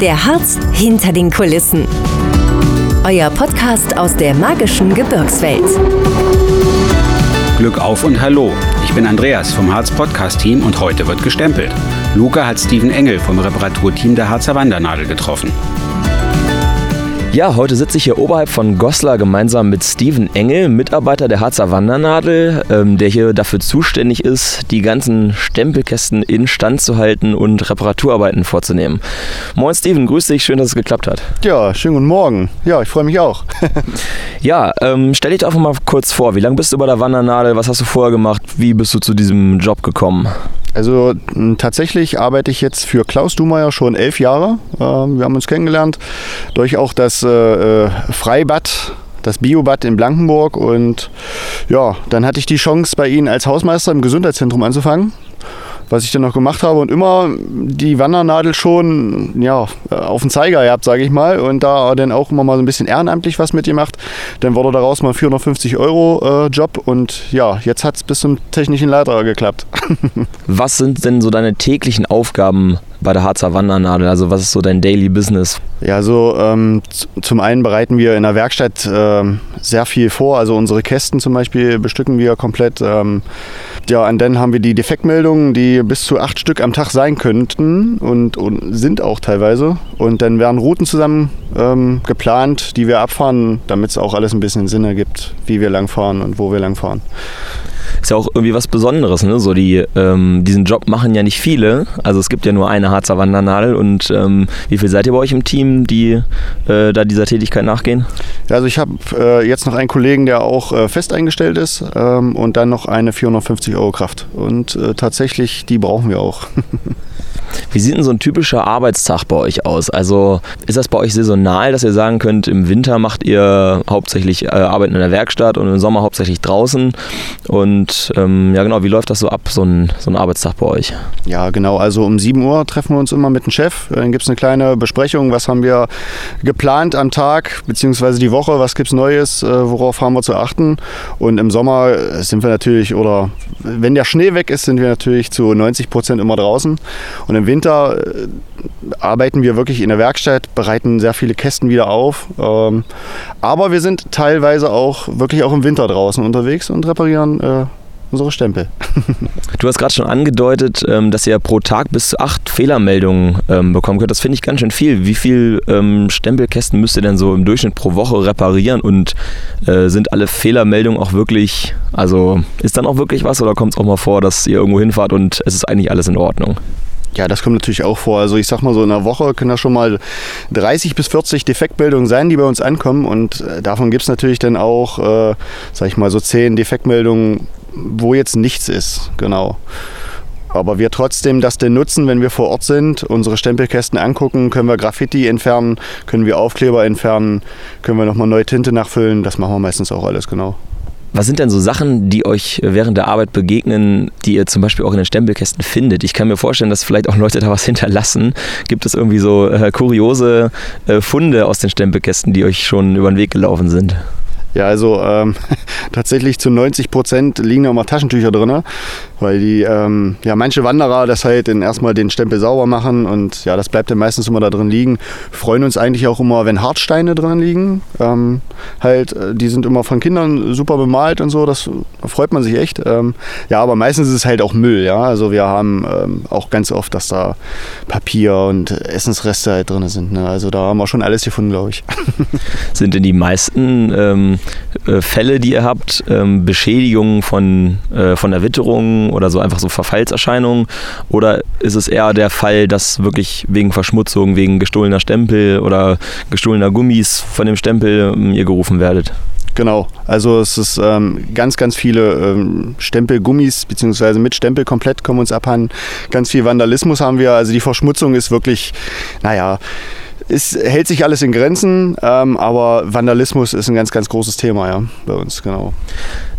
Der Harz hinter den Kulissen. Euer Podcast aus der magischen Gebirgswelt. Glück auf und hallo. Ich bin Andreas vom Harz Podcast Team und heute wird gestempelt. Luca hat Steven Engel vom Reparaturteam der Harzer Wandernadel getroffen. Ja, heute sitze ich hier oberhalb von Goslar gemeinsam mit Steven Engel, Mitarbeiter der Harzer Wandernadel, ähm, der hier dafür zuständig ist, die ganzen Stempelkästen instand zu halten und Reparaturarbeiten vorzunehmen. Moin Steven, grüß dich, schön, dass es geklappt hat. Ja, schönen guten Morgen. Ja, ich freue mich auch. ja, ähm, stell dich doch einfach mal kurz vor, wie lange bist du bei der Wandernadel, was hast du vorher gemacht, wie bist du zu diesem Job gekommen? Also tatsächlich arbeite ich jetzt für Klaus Dumeier schon elf Jahre. Ähm, wir haben uns kennengelernt durch auch das äh, äh, Freibad das Biobad in Blankenburg und ja, dann hatte ich die Chance bei Ihnen als Hausmeister im Gesundheitszentrum anzufangen was ich dann noch gemacht habe und immer die Wandernadel schon ja, auf den Zeiger gehabt, sage ich mal. Und da dann auch immer mal so ein bisschen ehrenamtlich was mitgemacht. Dann wurde daraus mal 450 Euro äh, Job und ja, jetzt hat es bis zum technischen Leiter geklappt. was sind denn so deine täglichen Aufgaben bei der Harzer Wandernadel? Also was ist so dein Daily Business? Ja, so ähm, zum einen bereiten wir in der Werkstatt ähm, sehr viel vor. Also unsere Kästen zum Beispiel bestücken wir komplett. Ähm, ja, und dann haben wir die Defektmeldungen, die bis zu acht Stück am Tag sein könnten und, und sind auch teilweise. Und dann werden Routen zusammen ähm, geplant, die wir abfahren, damit es auch alles ein bisschen Sinn ergibt, wie wir langfahren und wo wir langfahren ist ja auch irgendwie was Besonderes. Ne? So die, ähm, diesen Job machen ja nicht viele. Also es gibt ja nur eine Harzer Wandernadel. Und ähm, wie viel seid ihr bei euch im Team, die äh, da dieser Tätigkeit nachgehen? Also ich habe äh, jetzt noch einen Kollegen, der auch äh, fest eingestellt ist ähm, und dann noch eine 450 Euro Kraft. Und äh, tatsächlich, die brauchen wir auch. Wie sieht denn so ein typischer Arbeitstag bei euch aus? Also ist das bei euch saisonal, dass ihr sagen könnt, im Winter macht ihr hauptsächlich äh, Arbeiten in der Werkstatt und im Sommer hauptsächlich draußen? Und ähm, ja genau, wie läuft das so ab, so ein, so ein Arbeitstag bei euch? Ja genau, also um 7 Uhr treffen wir uns immer mit dem Chef. Dann gibt es eine kleine Besprechung, was haben wir geplant am Tag bzw. die Woche, was gibt es Neues, äh, worauf haben wir zu achten. Und im Sommer sind wir natürlich, oder wenn der Schnee weg ist, sind wir natürlich zu 90 Prozent immer draußen. Und im Winter äh, arbeiten wir wirklich in der Werkstatt, bereiten sehr viele Kästen wieder auf. Ähm, aber wir sind teilweise auch wirklich auch im Winter draußen unterwegs und reparieren äh, unsere Stempel. du hast gerade schon angedeutet, ähm, dass ihr pro Tag bis zu acht Fehlermeldungen ähm, bekommen könnt. Das finde ich ganz schön viel. Wie viele Stempelkästen müsst ihr denn so im Durchschnitt pro Woche reparieren und äh, sind alle Fehlermeldungen auch wirklich, also ist dann auch wirklich was oder kommt es auch mal vor, dass ihr irgendwo hinfahrt und es ist eigentlich alles in Ordnung? Ja, das kommt natürlich auch vor. Also ich sag mal so, in einer Woche können da schon mal 30 bis 40 Defektmeldungen sein, die bei uns ankommen. Und äh, davon gibt es natürlich dann auch, äh, sag ich mal, so 10 Defektmeldungen, wo jetzt nichts ist. Genau. Aber wir trotzdem das denn nutzen, wenn wir vor Ort sind, unsere Stempelkästen angucken, können wir Graffiti entfernen, können wir Aufkleber entfernen, können wir nochmal neue Tinte nachfüllen. Das machen wir meistens auch alles, genau. Was sind denn so Sachen, die euch während der Arbeit begegnen, die ihr zum Beispiel auch in den Stempelkästen findet? Ich kann mir vorstellen, dass vielleicht auch Leute da was hinterlassen. Gibt es irgendwie so äh, kuriose äh, Funde aus den Stempelkästen, die euch schon über den Weg gelaufen sind? Ja, also ähm, tatsächlich zu 90 Prozent liegen da mal Taschentücher drin, weil die, ähm, ja, manche Wanderer das halt dann erstmal den Stempel sauber machen und ja, das bleibt dann meistens immer da drin liegen. Wir freuen uns eigentlich auch immer, wenn Hartsteine drin liegen. Ähm, halt, äh, die sind immer von Kindern super bemalt und so, das da freut man sich echt. Ähm, ja, aber meistens ist es halt auch Müll, ja. Also wir haben ähm, auch ganz oft, dass da Papier und Essensreste halt drin sind. Ne? Also da haben wir schon alles gefunden, glaube ich. Sind denn die meisten ähm, äh, Fälle, die ihr habt, ähm, Beschädigungen von, äh, von der Witterung oder so einfach so Verfallserscheinungen? Oder ist es eher der Fall, dass wirklich wegen Verschmutzung, wegen gestohlener Stempel oder gestohlener Gummis von dem Stempel ähm, ihr gerufen werdet? Genau, also es ist ähm, ganz, ganz viele ähm, Stempelgummis beziehungsweise mit Stempel komplett kommen uns abhanden. Ganz viel Vandalismus haben wir, also die Verschmutzung ist wirklich, naja, es hält sich alles in Grenzen, ähm, aber Vandalismus ist ein ganz, ganz großes Thema ja, bei uns, genau.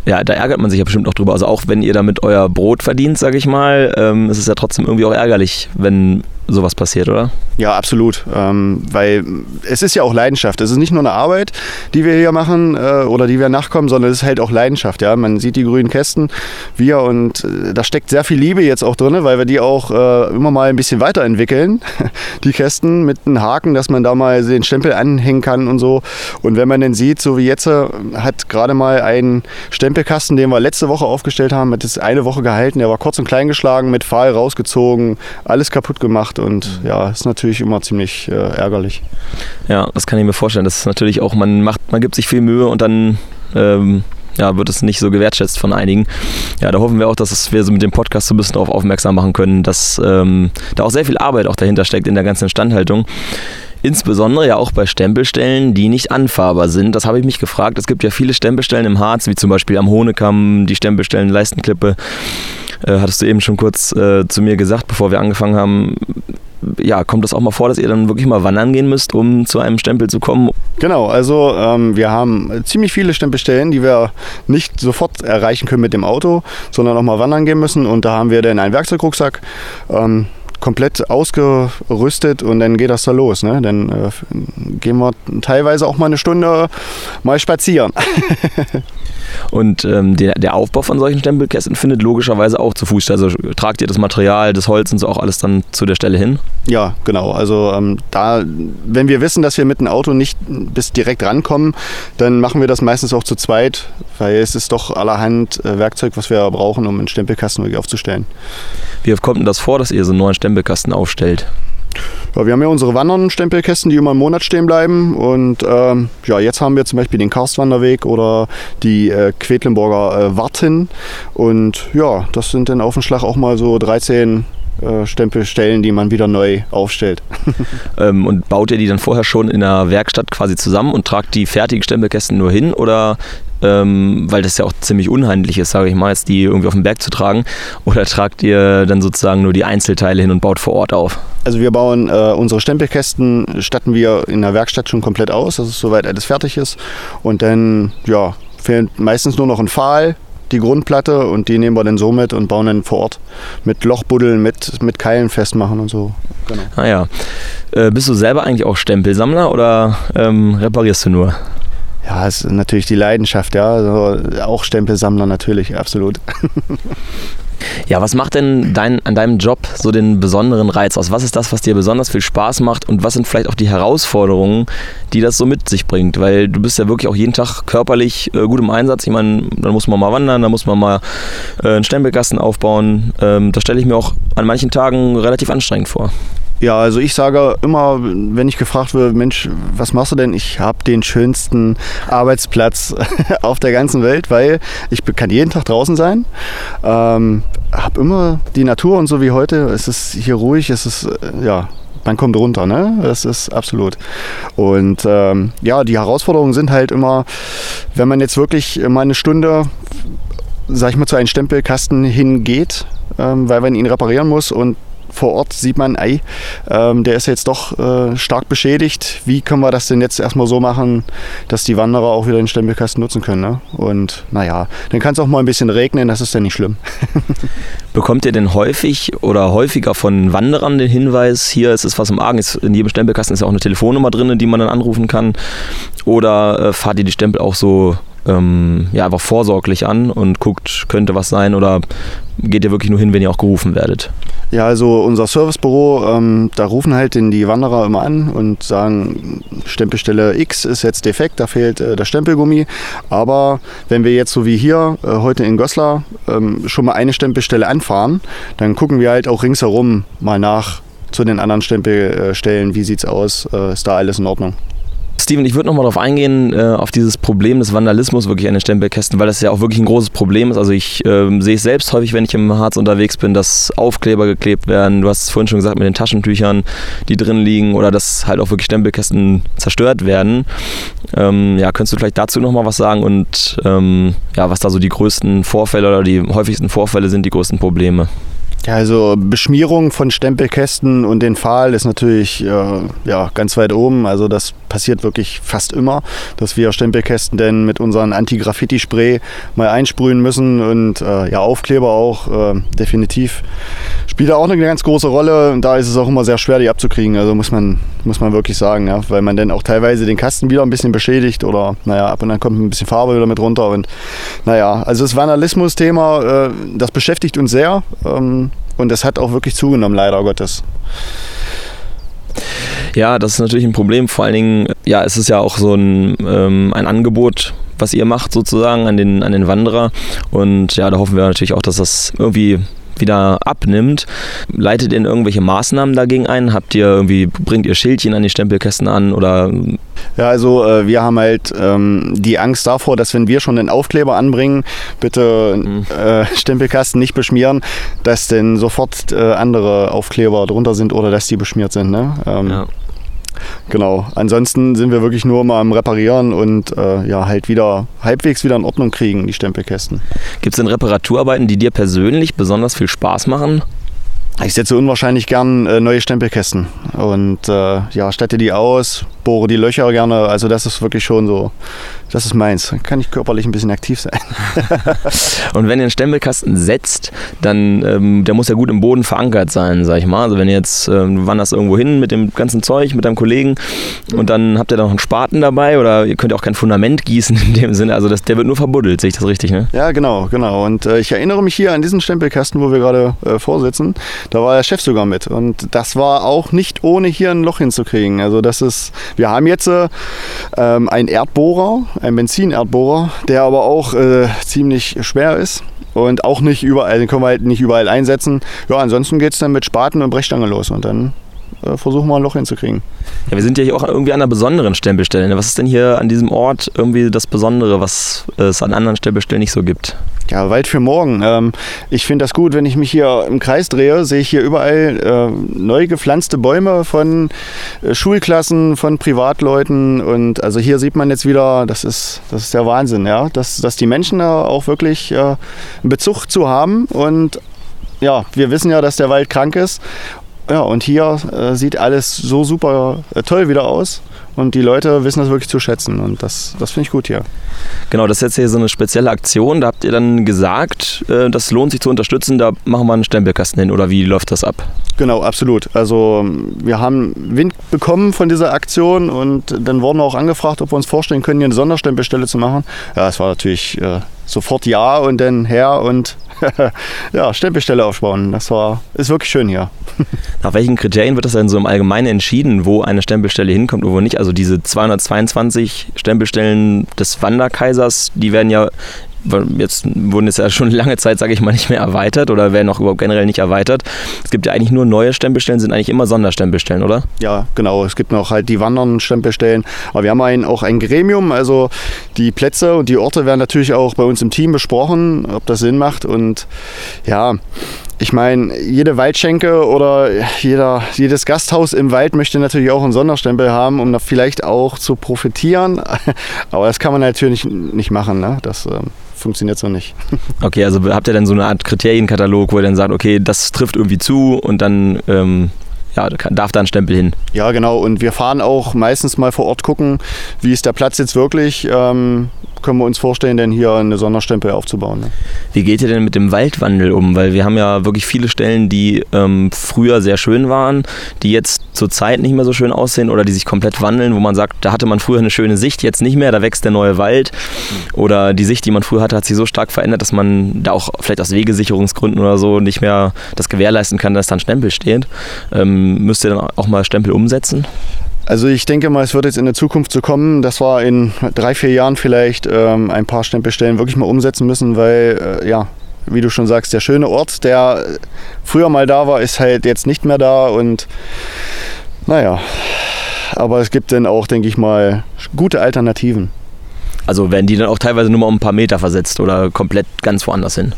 ja, da ärgert man sich ja bestimmt auch drüber. Also auch wenn ihr damit euer Brot verdient, sage ich mal, ähm, ist es ja trotzdem irgendwie auch ärgerlich, wenn sowas passiert, oder? Ja, absolut. Ähm, weil es ist ja auch Leidenschaft. Es ist nicht nur eine Arbeit, die wir hier machen äh, oder die wir nachkommen, sondern es ist halt auch Leidenschaft. Ja? Man sieht die grünen Kästen, wir und äh, da steckt sehr viel Liebe jetzt auch drin, weil wir die auch äh, immer mal ein bisschen weiterentwickeln. Die Kästen mit einem Haken, dass man da mal den Stempel anhängen kann und so. Und wenn man den sieht, so wie jetzt, äh, hat gerade mal ein Stempelkasten, den wir letzte Woche aufgestellt haben, hat es eine Woche gehalten. Der war kurz und klein geschlagen, mit Pfahl rausgezogen, alles kaputt gemacht und ja, ist natürlich immer ziemlich äh, ärgerlich. Ja, das kann ich mir vorstellen. Das ist natürlich auch, man macht, man gibt sich viel Mühe und dann ähm, ja, wird es nicht so gewertschätzt von einigen. Ja, da hoffen wir auch, dass wir so mit dem Podcast so ein bisschen darauf aufmerksam machen können, dass ähm, da auch sehr viel Arbeit auch dahinter steckt in der ganzen Instandhaltung. Insbesondere ja auch bei Stempelstellen, die nicht anfahrbar sind. Das habe ich mich gefragt. Es gibt ja viele Stempelstellen im Harz, wie zum Beispiel am Hohnekamm, die Stempelstellen Leistenklippe. Äh, hattest du eben schon kurz äh, zu mir gesagt, bevor wir angefangen haben. Ja, kommt das auch mal vor, dass ihr dann wirklich mal wandern gehen müsst, um zu einem Stempel zu kommen? Genau, also ähm, wir haben ziemlich viele Stempelstellen, die wir nicht sofort erreichen können mit dem Auto, sondern auch mal wandern gehen müssen. Und da haben wir dann einen Werkzeugrucksack. Ähm, komplett ausgerüstet und dann geht das da los. Ne? Dann äh, gehen wir teilweise auch mal eine Stunde mal spazieren. Und ähm, der, der, Aufbau von solchen Stempelkästen findet logischerweise auch zu Fuß statt. Also tragt ihr das Material, das Holz und so auch alles dann zu der Stelle hin? Ja, genau. Also ähm, da, wenn wir wissen, dass wir mit dem Auto nicht bis direkt rankommen, dann machen wir das meistens auch zu zweit, weil es ist doch allerhand äh, Werkzeug, was wir brauchen, um einen Stempelkasten wirklich aufzustellen. Wie oft kommt denn das vor, dass ihr so einen neuen Stempelkasten aufstellt? Ja, wir haben ja unsere Wandern-Stempelkästen, die immer einen Monat stehen bleiben. Und ähm, ja, jetzt haben wir zum Beispiel den Karstwanderweg oder die äh, Quedlinburger äh, Warten. Und ja, das sind dann auf den Schlag auch mal so 13 äh, Stempelstellen, die man wieder neu aufstellt. ähm, und baut ihr die dann vorher schon in der Werkstatt quasi zusammen und tragt die fertigen Stempelkästen nur hin oder ähm, weil das ja auch ziemlich unheimlich ist, sage ich mal, jetzt die irgendwie auf den Berg zu tragen? Oder tragt ihr dann sozusagen nur die Einzelteile hin und baut vor Ort auf? Also wir bauen äh, unsere Stempelkästen, statten wir in der Werkstatt schon komplett aus, dass es soweit alles fertig ist. Und dann, ja, fehlt meistens nur noch ein Pfahl, die Grundplatte und die nehmen wir dann so mit und bauen dann vor Ort mit Lochbuddeln, mit, mit Keilen festmachen und so. Genau. Ah ja. Äh, bist du selber eigentlich auch Stempelsammler oder ähm, reparierst du nur? Ja, ist natürlich die Leidenschaft, ja. Also auch Stempelsammler natürlich, absolut. Ja, was macht denn dein, an deinem Job so den besonderen Reiz aus? Was ist das, was dir besonders viel Spaß macht und was sind vielleicht auch die Herausforderungen, die das so mit sich bringt? Weil du bist ja wirklich auch jeden Tag körperlich äh, gut im Einsatz. Ich meine, dann muss man mal wandern, dann muss man mal äh, einen Stempelkasten aufbauen. Ähm, das stelle ich mir auch an manchen Tagen relativ anstrengend vor. Ja, also ich sage immer, wenn ich gefragt werde, Mensch, was machst du denn? Ich habe den schönsten Arbeitsplatz auf der ganzen Welt, weil ich kann jeden Tag draußen sein, ähm, habe immer die Natur und so wie heute. Es ist hier ruhig, es ist, äh, ja, man kommt runter, ne? Das ist absolut. Und ähm, ja, die Herausforderungen sind halt immer, wenn man jetzt wirklich mal eine Stunde, sag ich mal, zu einem Stempelkasten hingeht, ähm, weil man ihn reparieren muss und vor Ort sieht man, ey, ähm, der ist jetzt doch äh, stark beschädigt. Wie können wir das denn jetzt erstmal so machen, dass die Wanderer auch wieder den Stempelkasten nutzen können? Ne? Und naja, dann kann es auch mal ein bisschen regnen, das ist ja nicht schlimm. Bekommt ihr denn häufig oder häufiger von Wanderern den Hinweis, hier ist es was im Argen, in jedem Stempelkasten ist ja auch eine Telefonnummer drin, die man dann anrufen kann? Oder äh, fahrt ihr die Stempel auch so ähm, ja, einfach vorsorglich an und guckt, könnte was sein oder geht ihr wirklich nur hin, wenn ihr auch gerufen werdet? Ja, also unser Servicebüro, ähm, da rufen halt die Wanderer immer an und sagen, Stempelstelle X ist jetzt defekt, da fehlt äh, der Stempelgummi. Aber wenn wir jetzt so wie hier äh, heute in Goslar ähm, schon mal eine Stempelstelle anfahren, dann gucken wir halt auch ringsherum mal nach zu den anderen Stempelstellen, wie sieht es aus, äh, ist da alles in Ordnung. Steven, ich würde nochmal darauf eingehen, äh, auf dieses Problem des Vandalismus wirklich an den Stempelkästen, weil das ja auch wirklich ein großes Problem ist. Also ich äh, sehe es selbst häufig, wenn ich im Harz unterwegs bin, dass Aufkleber geklebt werden. Du hast es vorhin schon gesagt mit den Taschentüchern, die drin liegen oder dass halt auch wirklich Stempelkästen zerstört werden. Ähm, ja, könntest du vielleicht dazu nochmal was sagen und ähm, ja, was da so die größten Vorfälle oder die häufigsten Vorfälle sind, die größten Probleme? Ja, also Beschmierung von Stempelkästen und den Pfahl ist natürlich äh, ja, ganz weit oben. Also das passiert wirklich fast immer, dass wir Stempelkästen denn mit unserem Anti-Graffiti-Spray mal einsprühen müssen und äh, ja, Aufkleber auch äh, definitiv spielt da auch eine ganz große Rolle. Und da ist es auch immer sehr schwer, die abzukriegen. Also muss man, muss man wirklich sagen, ja, weil man dann auch teilweise den Kasten wieder ein bisschen beschädigt oder naja, ab und dann kommt ein bisschen Farbe wieder mit runter. Und naja, also das Vandalismus-Thema, äh, das beschäftigt uns sehr. Ähm, und das hat auch wirklich zugenommen, leider Gottes. Ja, das ist natürlich ein Problem. Vor allen Dingen, ja, es ist ja auch so ein, ähm, ein Angebot, was ihr macht sozusagen an den, an den Wanderer. Und ja, da hoffen wir natürlich auch, dass das irgendwie wieder abnimmt. Leitet ihr irgendwelche Maßnahmen dagegen ein? Habt ihr irgendwie, bringt ihr Schildchen an die Stempelkästen an oder ja, also äh, wir haben halt ähm, die Angst davor, dass wenn wir schon den Aufkleber anbringen, bitte mhm. äh, Stempelkasten nicht beschmieren, dass denn sofort äh, andere Aufkleber drunter sind oder dass die beschmiert sind. Ne? Ähm, ja. Genau. Ansonsten sind wir wirklich nur mal am Reparieren und äh, ja, halt wieder halbwegs wieder in Ordnung kriegen, die Stempelkästen. Gibt es denn Reparaturarbeiten, die dir persönlich besonders viel Spaß machen? Ich setze unwahrscheinlich gern äh, neue Stempelkästen und äh, ja, statte die aus, bohre die Löcher gerne. Also das ist wirklich schon so, das ist meins. Dann kann ich körperlich ein bisschen aktiv sein. und wenn ihr einen Stempelkasten setzt, dann ähm, der muss ja gut im Boden verankert sein, sag ich mal. Also wenn ihr jetzt ähm, wanderst irgendwo hin mit dem ganzen Zeug, mit deinem Kollegen und dann habt ihr da noch einen Spaten dabei oder ihr könnt auch kein Fundament gießen in dem Sinne. Also das, der wird nur verbuddelt, sehe ich das richtig, ne? Ja, genau, genau. Und äh, ich erinnere mich hier an diesen Stempelkasten, wo wir gerade äh, vorsitzen. Da war der Chef sogar mit. Und das war auch nicht ohne hier ein Loch hinzukriegen. Also das ist, wir haben jetzt äh, ähm, einen Erdbohrer, einen Benzinerdbohrer, der aber auch äh, ziemlich schwer ist. Und auch nicht überall, den können wir halt nicht überall einsetzen. Ja, ansonsten geht es dann mit Spaten und Brechstange los und dann äh, versuchen wir ein Loch hinzukriegen. Ja, wir sind ja hier auch irgendwie an einer besonderen Stempelstelle. Was ist denn hier an diesem Ort irgendwie das Besondere, was es an anderen Stempelstellen nicht so gibt? Ja, Wald für morgen. Ähm, ich finde das gut, wenn ich mich hier im Kreis drehe, sehe ich hier überall äh, neu gepflanzte Bäume von äh, Schulklassen, von Privatleuten. Und also hier sieht man jetzt wieder, das ist, das ist der Wahnsinn, ja, dass, dass die Menschen da auch wirklich äh, einen Bezug zu haben. Und ja, wir wissen ja, dass der Wald krank ist. Ja, und hier äh, sieht alles so super äh, toll wieder aus. Und die Leute wissen das wirklich zu schätzen. Und das, das finde ich gut hier. Genau, das ist jetzt hier so eine spezielle Aktion. Da habt ihr dann gesagt, äh, das lohnt sich zu unterstützen. Da machen wir einen Stempelkasten hin. Oder wie läuft das ab? Genau, absolut. Also wir haben Wind bekommen von dieser Aktion und dann wurden wir auch angefragt, ob wir uns vorstellen können, hier eine Sonderstempelstelle zu machen. Ja, es war natürlich äh, sofort ja und dann her und ja, Stempelstelle aufbauen. Das war, ist wirklich schön hier. Nach welchen Kriterien wird das denn so im Allgemeinen entschieden, wo eine Stempelstelle hinkommt und wo nicht? Also diese 222 Stempelstellen des Wanderkaisers, die werden ja jetzt wurden es ja schon lange Zeit, sage ich mal, nicht mehr erweitert oder werden auch überhaupt generell nicht erweitert. Es gibt ja eigentlich nur neue Stempelstellen, sind eigentlich immer Sonderstempelstellen, oder? Ja, genau. Es gibt noch halt die wandernden Stempelstellen. Aber wir haben ein, auch ein Gremium, also die Plätze und die Orte werden natürlich auch bei uns im Team besprochen, ob das Sinn macht. Und ja, ich meine, jede Waldschenke oder jeder, jedes Gasthaus im Wald möchte natürlich auch einen Sonderstempel haben, um da vielleicht auch zu profitieren. Aber das kann man natürlich nicht machen. Ne? Das ähm, funktioniert so nicht. Okay, also habt ihr dann so eine Art Kriterienkatalog, wo ihr dann sagt, okay, das trifft irgendwie zu und dann ähm, ja, darf da ein Stempel hin. Ja, genau. Und wir fahren auch meistens mal vor Ort gucken, wie ist der Platz jetzt wirklich. Ähm, können wir uns vorstellen, denn hier eine Sonderstempel aufzubauen. Ne? Wie geht ihr denn mit dem Waldwandel um? Weil wir haben ja wirklich viele Stellen, die ähm, früher sehr schön waren, die jetzt zur Zeit nicht mehr so schön aussehen oder die sich komplett wandeln, wo man sagt, da hatte man früher eine schöne Sicht, jetzt nicht mehr, da wächst der neue Wald. Oder die Sicht, die man früher hatte, hat sich so stark verändert, dass man da auch vielleicht aus Wegesicherungsgründen oder so nicht mehr das gewährleisten kann, dass da ein Stempel steht. Ähm, müsst ihr dann auch mal Stempel umsetzen? Also ich denke mal, es wird jetzt in der Zukunft so kommen, dass wir in drei, vier Jahren vielleicht ähm, ein paar Stempelstellen wirklich mal umsetzen müssen, weil äh, ja, wie du schon sagst, der schöne Ort, der früher mal da war, ist halt jetzt nicht mehr da und naja, aber es gibt dann auch, denke ich mal, gute Alternativen. Also werden die dann auch teilweise nur mal um ein paar Meter versetzt oder komplett ganz woanders hin?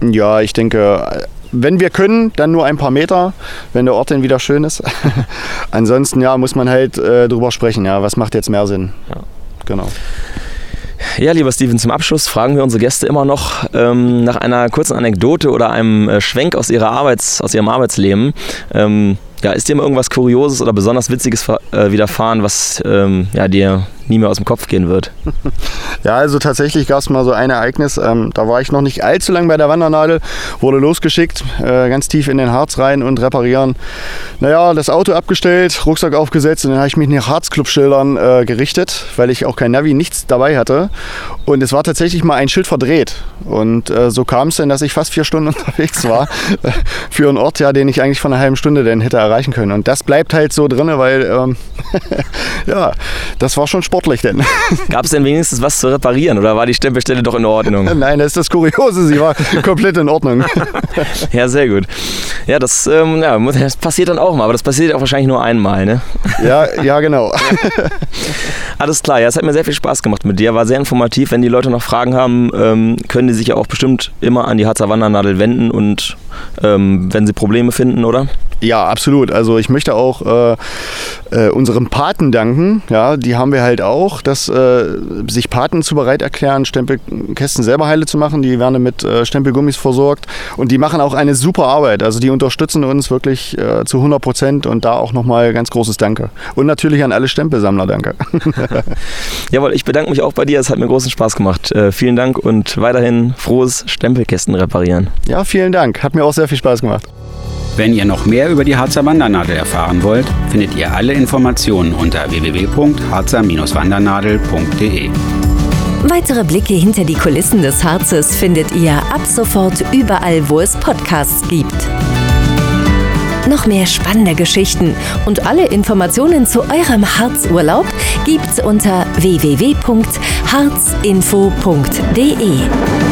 Ja, ich denke, wenn wir können, dann nur ein paar Meter, wenn der Ort dann wieder schön ist. Ansonsten ja, muss man halt äh, drüber sprechen, ja, was macht jetzt mehr Sinn. Ja. Genau. Ja, lieber Steven, zum Abschluss fragen wir unsere Gäste immer noch ähm, nach einer kurzen Anekdote oder einem äh, Schwenk aus, ihrer Arbeits-, aus ihrem Arbeitsleben. Ähm, ja, ist dir mal irgendwas Kurioses oder besonders Witziges äh, widerfahren, was ähm, ja, dir nie mehr aus dem Kopf gehen wird? Ja, also tatsächlich gab es mal so ein Ereignis. Ähm, da war ich noch nicht allzu lang bei der Wandernadel, wurde losgeschickt, äh, ganz tief in den Harz rein und reparieren. Naja, das Auto abgestellt, Rucksack aufgesetzt und dann habe ich mich nach Harzclub-Schildern äh, gerichtet, weil ich auch kein Navi, nichts dabei hatte. Und es war tatsächlich mal ein Schild verdreht. Und äh, so kam es denn, dass ich fast vier Stunden unterwegs war für einen Ort, ja, den ich eigentlich von einer halben Stunde denn hätte erreichen können. Und das bleibt halt so drin, weil ähm, ja, das war schon sportlich denn. Gab es denn wenigstens was zu reparieren oder war die Stempelstelle doch in Ordnung? Nein, das ist das Kuriose, sie war komplett in Ordnung. ja, sehr gut. Ja, das, ähm, ja, das passiert dann auch mal, aber das passiert auch wahrscheinlich nur einmal, ne? Ja, ja, genau. Alles klar, ja, es hat mir sehr viel Spaß gemacht mit dir, war sehr informativ. Wenn die Leute noch Fragen haben, ähm, können die sich ja auch bestimmt immer an die Harzer Wandernadel wenden und ähm, wenn sie Probleme finden, oder? Ja, absolut. Also ich möchte auch äh, äh, unserem Paten danken. Ja, die haben wir halt auch, dass äh, sich Paten zu bereit erklären, Stempelkästen selber heile zu machen. Die werden mit äh, Stempelgummis versorgt und die machen auch eine super Arbeit. Also die unterstützen uns wirklich äh, zu 100 Prozent und da auch nochmal ganz großes Danke. Und natürlich an alle Stempelsammler danke. Jawohl, ich bedanke mich auch bei dir. Es hat mir großen Spaß gemacht. Äh, vielen Dank und weiterhin frohes Stempelkästen reparieren. Ja, vielen Dank. Hat mir auch sehr viel Spaß gemacht. Wenn ihr noch mehr über die Harzer Wandernadel erfahren wollt, findet ihr alle Informationen unter www.harzer-wandernadel.de. Weitere Blicke hinter die Kulissen des Harzes findet ihr ab sofort überall, wo es Podcasts gibt. Noch mehr spannende Geschichten und alle Informationen zu eurem Harzurlaub gibt's unter www.harzinfo.de.